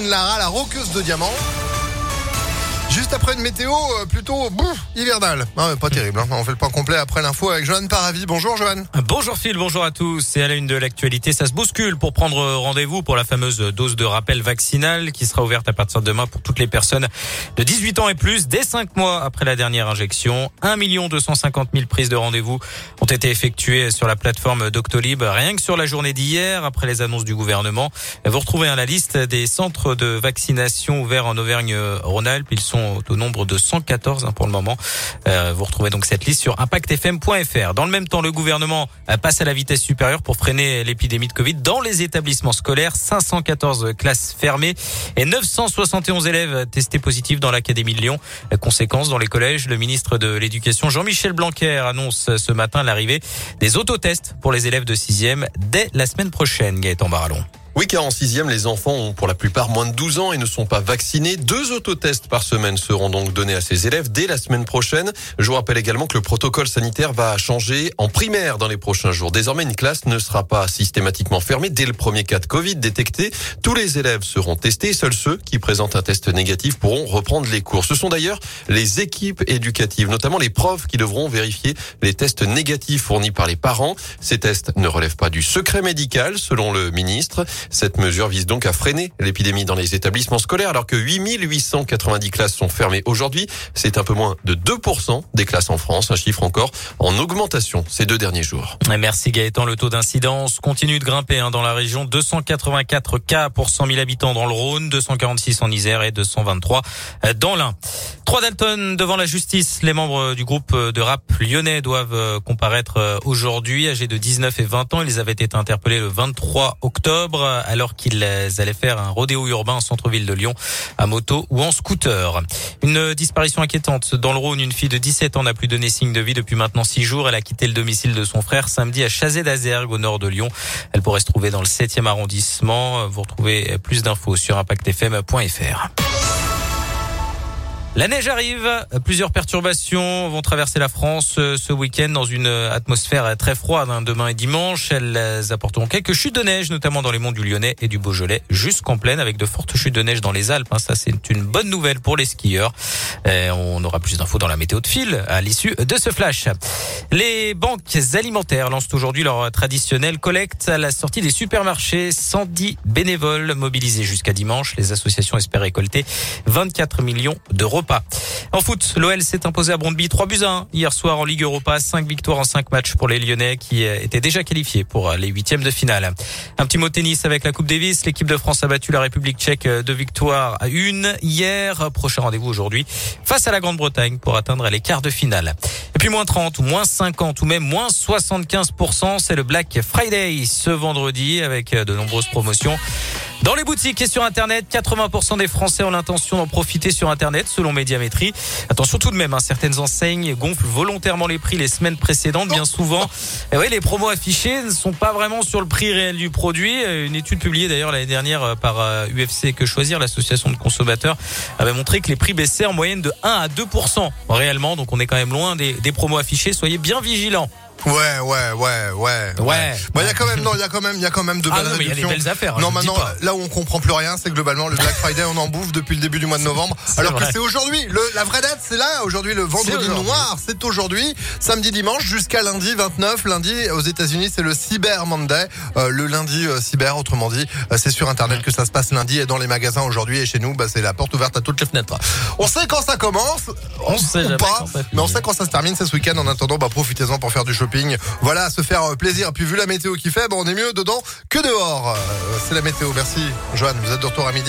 Lara, la roqueuse de diamants. Juste après une météo euh, plutôt bouf, hivernale. Ah, pas terrible. Hein. On fait le point complet après l'info avec Johan Paravi. Bonjour Johan. Bonjour Phil, bonjour à tous. C'est à la une de l'actualité, ça se bouscule pour prendre rendez-vous pour la fameuse dose de rappel vaccinal qui sera ouverte à partir de demain pour toutes les personnes de 18 ans et plus dès 5 mois après la dernière injection. 1 250 000 prises de rendez-vous ont été effectuées sur la plateforme Doctolib rien que sur la journée d'hier après les annonces du gouvernement. Vous retrouvez hein, la liste des centres de vaccination ouverts en Auvergne-Rhône-Alpes. Ils sont au nombre de 114 hein, pour le moment. Euh, vous retrouvez donc cette liste sur impactfm.fr. Dans le même temps, le gouvernement euh, passe à la vitesse supérieure pour freiner l'épidémie de Covid dans les établissements scolaires. 514 classes fermées et 971 élèves testés positifs dans l'Académie de Lyon. Conséquence, dans les collèges, le ministre de l'Éducation Jean-Michel Blanquer annonce ce matin l'arrivée des autotests pour les élèves de 6e dès la semaine prochaine. Gaëtan Barallon. Oui, car en sixième, les enfants ont pour la plupart moins de 12 ans et ne sont pas vaccinés. Deux autotests par semaine seront donc donnés à ces élèves dès la semaine prochaine. Je vous rappelle également que le protocole sanitaire va changer en primaire dans les prochains jours. Désormais, une classe ne sera pas systématiquement fermée dès le premier cas de Covid détecté. Tous les élèves seront testés. Seuls ceux qui présentent un test négatif pourront reprendre les cours. Ce sont d'ailleurs les équipes éducatives, notamment les profs, qui devront vérifier les tests négatifs fournis par les parents. Ces tests ne relèvent pas du secret médical, selon le ministre. Cette mesure vise donc à freiner l'épidémie dans les établissements scolaires alors que 8890 classes sont fermées aujourd'hui. C'est un peu moins de 2% des classes en France, un chiffre encore en augmentation ces deux derniers jours. Merci Gaëtan. Le taux d'incidence continue de grimper hein, dans la région. 284 cas pour 100 000 habitants dans le Rhône, 246 en Isère et 223 dans l'Ain. Trois Dalton devant la justice. Les membres du groupe de rap lyonnais doivent euh, comparaître euh, aujourd'hui. Âgés de 19 et 20 ans, ils avaient été interpellés le 23 octobre alors qu'ils allaient faire un rodéo urbain en centre-ville de Lyon à moto ou en scooter. Une disparition inquiétante dans le Rhône. Une fille de 17 ans n'a plus donné signe de vie depuis maintenant six jours. Elle a quitté le domicile de son frère samedi à Chazé d'Azergue au nord de Lyon. Elle pourrait se trouver dans le 7e arrondissement. Vous retrouvez plus d'infos sur impactfm.fr. La neige arrive, plusieurs perturbations vont traverser la France euh, ce week-end dans une atmosphère très froide hein, demain et dimanche. Elles apporteront quelques chutes de neige, notamment dans les monts du Lyonnais et du Beaujolais, jusqu'en pleine avec de fortes chutes de neige dans les Alpes. Hein. Ça, c'est une bonne nouvelle pour les skieurs. on aura plus d'infos dans la météo de fil à l'issue de ce flash. Les banques alimentaires lancent aujourd'hui leur traditionnelle collecte à la sortie des supermarchés. 110 bénévoles mobilisés jusqu'à dimanche. Les associations espèrent récolter 24 millions d'euros en foot, l'OL s'est imposé à Brondby 3 buts 1 hier soir en Ligue Europa. 5 victoires en 5 matchs pour les Lyonnais qui euh, étaient déjà qualifiés pour euh, les huitièmes de finale. Un petit mot tennis avec la Coupe Davis. L'équipe de France a battu la République tchèque euh, de victoire à une hier. Prochain rendez-vous aujourd'hui face à la Grande-Bretagne pour atteindre les quarts de finale. Et puis moins 30 ou moins 50 ou même moins 75%, c'est le Black Friday ce vendredi avec de nombreuses promotions. Dans les boutiques et sur Internet, 80% des Français ont l'intention d'en profiter sur Internet, selon Médiamétrie. Attention tout de même, hein, certaines enseignes gonflent volontairement les prix les semaines précédentes. Bien souvent, et oui, les promos affichés ne sont pas vraiment sur le prix réel du produit. Une étude publiée d'ailleurs l'année dernière euh, par UFC euh, Que Choisir, l'association de consommateurs, avait montré que les prix baissaient en moyenne de 1 à 2% réellement. Donc on est quand même loin des, des promos affichés. Soyez bien vigilants. Ouais, ouais, ouais, ouais. Ouais. il y a quand même, non, il y a quand même, il y a quand même de ah belles non, mais il y a des belles affaires. Hein, non, maintenant, là où on comprend plus rien, c'est globalement le Black Friday, on en bouffe depuis le début du mois de novembre. alors que c'est aujourd'hui. La vraie date, c'est là. Aujourd'hui, le vendredi noir, c'est aujourd'hui. Samedi, dimanche, jusqu'à lundi 29. Lundi, aux États-Unis, c'est le Cyber Monday. Euh, le lundi euh, cyber, autrement dit, euh, c'est sur Internet que ça se passe lundi et dans les magasins aujourd'hui. Et chez nous, bah, c'est la porte ouverte à toutes les fenêtres. On sait quand ça commence. On, sait pas, mais on sait quand ça se termine. C'est ce week-end. En attendant, bah, profitez-en pour faire du shopping. Voilà se faire euh, plaisir. Puis vu la météo qui fait, on est mieux dedans que dehors. Euh, c'est la météo. Merci, Joanne. Vous êtes de retour à midi.